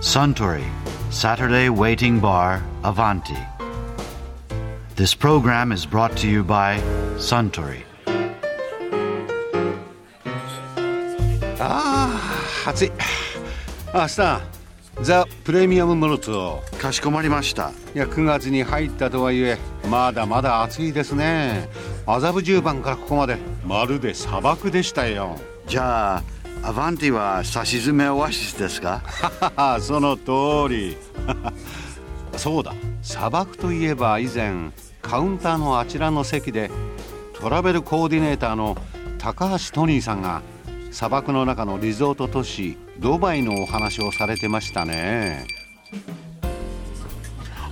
Suntory Saturday Waiting Bar Avanti. This program is brought to you by Suntory. ああ暑いあスターザ・プレミアムモルツをかしこまりました。いや9月に入ったとはいえまだまだ暑いですね麻布十番からここまでまるで砂漠でしたよじゃあ、アバンティはさしずめオアシスですか？その通り。そうだ。砂漠といえば以前カウンターのあちらの席でトラベルコーディネーターの高橋トニーさんが砂漠の中のリゾート都市ドバイのお話をされてましたね。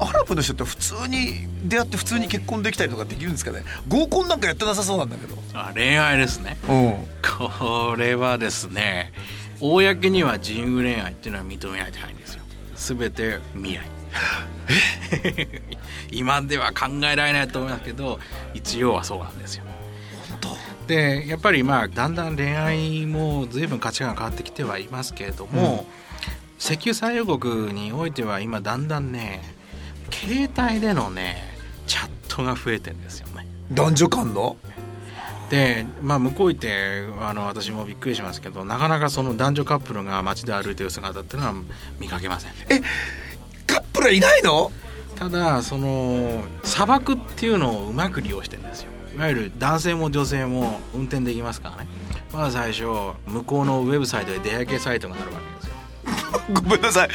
アラブの人って普通に出会って普通に結婚できたりとかできるんですかね。合コンなんかやってなさそうなんだけど。あ恋愛ですね。うん。これはですね公には自由恋愛っていうのは認められてないんですよ。全て未来。今では考えられないと思いますけど一応はそうなんですよ。でやっぱりまあだんだん恋愛も随分価値観が変わってきてはいますけれども、石油産油国においては今だんだんね携帯でのねチャットが増えてるんですよね。男女間の？でまあ向こう行ってあの私もびっくりしますけどなかなかその男女カップルが街で歩いてる姿っていうのは見かけません。カップルはいないの？ただその砂漠っていうのをうまく利用してるんですよ。いわゆる男性も女性も運転できますからね。まず最初向こうのウェブサイトで出会い系サイトがあるわけ ごめんなさい。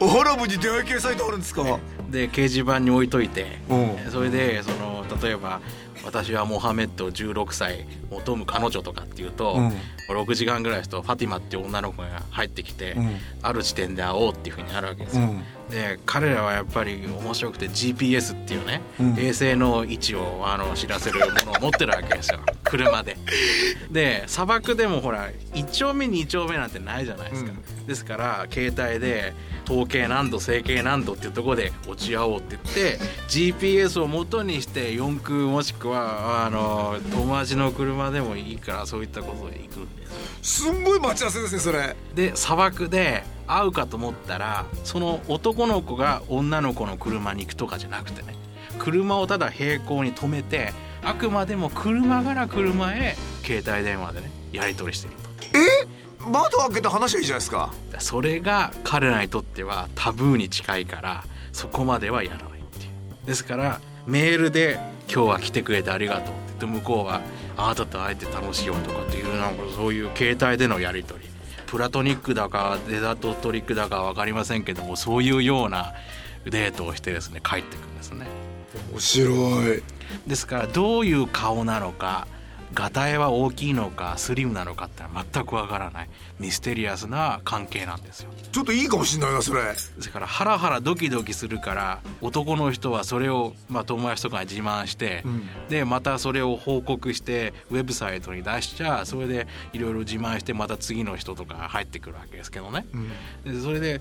アラブに出会い系サイトあるんですか？で掲示板に置いといてう。んそれでその例えば私はモハメッド16歳求む彼女とかっていうと、うん。6時間ぐらいするとファティマっていう女の子が入ってきて、うん。ある地点で会おうっていうふうになるわけですよ。うん。で彼らはやっぱり面白くて GPS っていうね、うん。衛星の位置をあの知らせるものを持ってるわけですよ車で。で砂漠でもほら1丁目2丁目なんてないじゃないですか。ですから携帯で統計何度整形何度っていうところで落ち合おうって言って GPS を元にして四駆もしくはあの友達の車でもいいからそういったことで行くんです。すんごい待ち合わせですねそれで砂漠で会うかと思ったらその男の子が女の子の車に行くとかじゃなくてね車をただ平行に止めてあくまでも車から車へ携帯電話でねやり取りしてる窓開けて話はいいじゃないですか。とそれが彼らにとってはタブーに近いからそこまではやらないっていう。ですからメールで「今日は来てくれてありがとう」って言って向こうは「あなたと会えて楽しいよ」とかっていうなんかそういう携帯でのやり取り。プラトニックだかデザートトリックだか分かりませんけどもそういうようなデートをしてですね帰ってくるんですね。面白い。ですからどういう顔なのかがたいは大きいのかスリムなのかって全くわからないミステリアスな関係なんですよ。ちょっといいかもしんないなそれ。ですからハラハラドキドキするから男の人はそれを、まあ、友達とかに自慢して、でまたそれを報告してウェブサイトに出しちゃそれでいろいろ自慢してまた次の人とか入ってくるわけですけどね。でそれで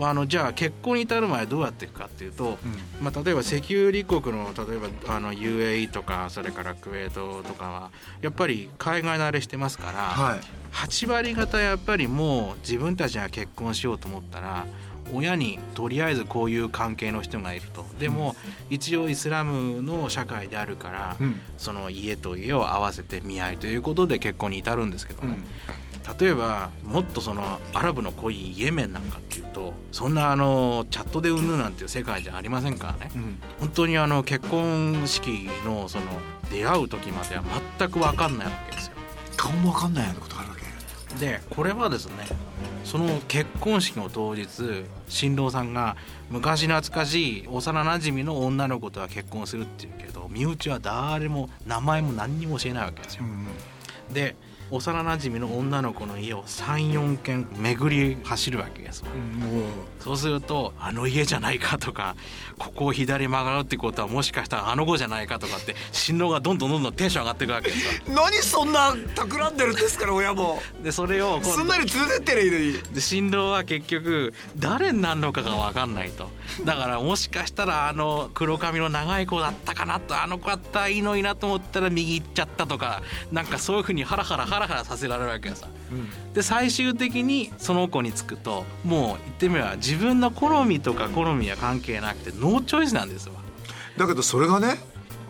あのじゃあ結婚に至る前どうやっていくかっていうと、まあ、例えば石油立国の例えばあの UAE とかそれからクウェートとかはやっぱり海外慣れしてますから、はい。8割方やっぱりもう自分たちが結婚しようと思ったら親にとりあえずこういう関係の人がいると。でも一応イスラムの社会であるから、うん。その家と家を合わせて見合いということで結婚に至るんですけどね、例えばもっとそのアラブの濃いイエメンなんかっていうとそんなあのチャットでうんぬなんていう世界じゃありませんからね、本当にあの結婚式のその出会う時までは全く分かんないわけですよ。顔もわかんないようなことあるわけでこれはですねその結婚式の当日新郎さんが昔懐かしい幼なじみの女の子とは結婚するっていうけど身内は誰も名前も何にも教えないわけですよ。で幼なじみの女の子の家を34軒巡り走るわけです。そうするとあの家じゃないかとかここを左曲がるってことはもしかしたらあの子じゃないかとかって新郎がどんどんどんどんテンション上がっていくわけですよ。何そんな企んでるんですか？ら親もでそれをすんなり連れてってりゃいいのにで新郎は結局誰になるのかが分かんないとだからもしかしたらあの黒髪の長い子だったかなとあの子だったらいいのになと思ったら右行っちゃったとかなんかそういうふうにハラハラハハラハラさせられるわけよさ、で最終的にその子につくともう言ってみれば自分の好みとか好みは関係なくて no choice なんですわ。だけどそれがね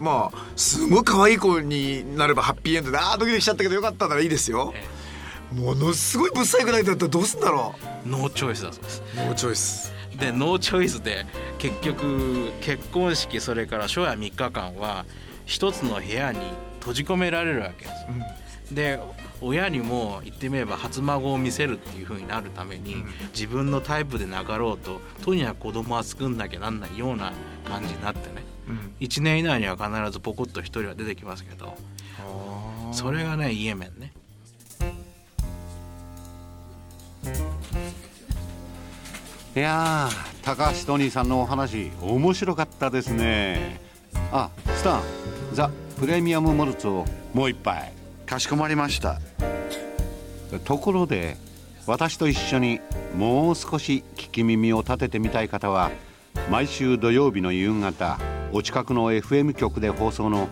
まあすごい可愛い子になればハッピーエンドでああドキドキしちゃったけどよかったならいいですよ。えものすごいぶっさいくないだったらどうすんだろ no choice だそうです。う no choice。で no choice で結局結婚式それから初夜3日間は一つの部屋に閉じ込められるわけです、で親にも言ってみれば初孫を見せるっていう風になるために、自分のタイプでなかろうととにかく子供は作んなきゃなんないような感じになってね、1年以内には必ずポコッと1人は出てきますけど。それがねイエメンね。いやー高橋トニーさんのお話面白かったですね。あスタンザ・プレミアムモルツをもう一杯かしこまりました。ところで私と一緒にもう少し聞き耳を立ててみたい方は毎週土曜日の夕方お近くの FM 局で放送の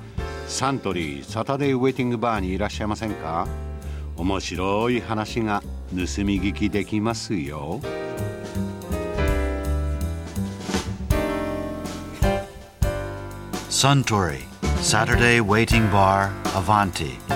サントリーサタデーウェイティングバーにいらっしゃいませんか？面白い話が盗み聞きできますよ。Suntory Saturday Waiting Bar Avanti.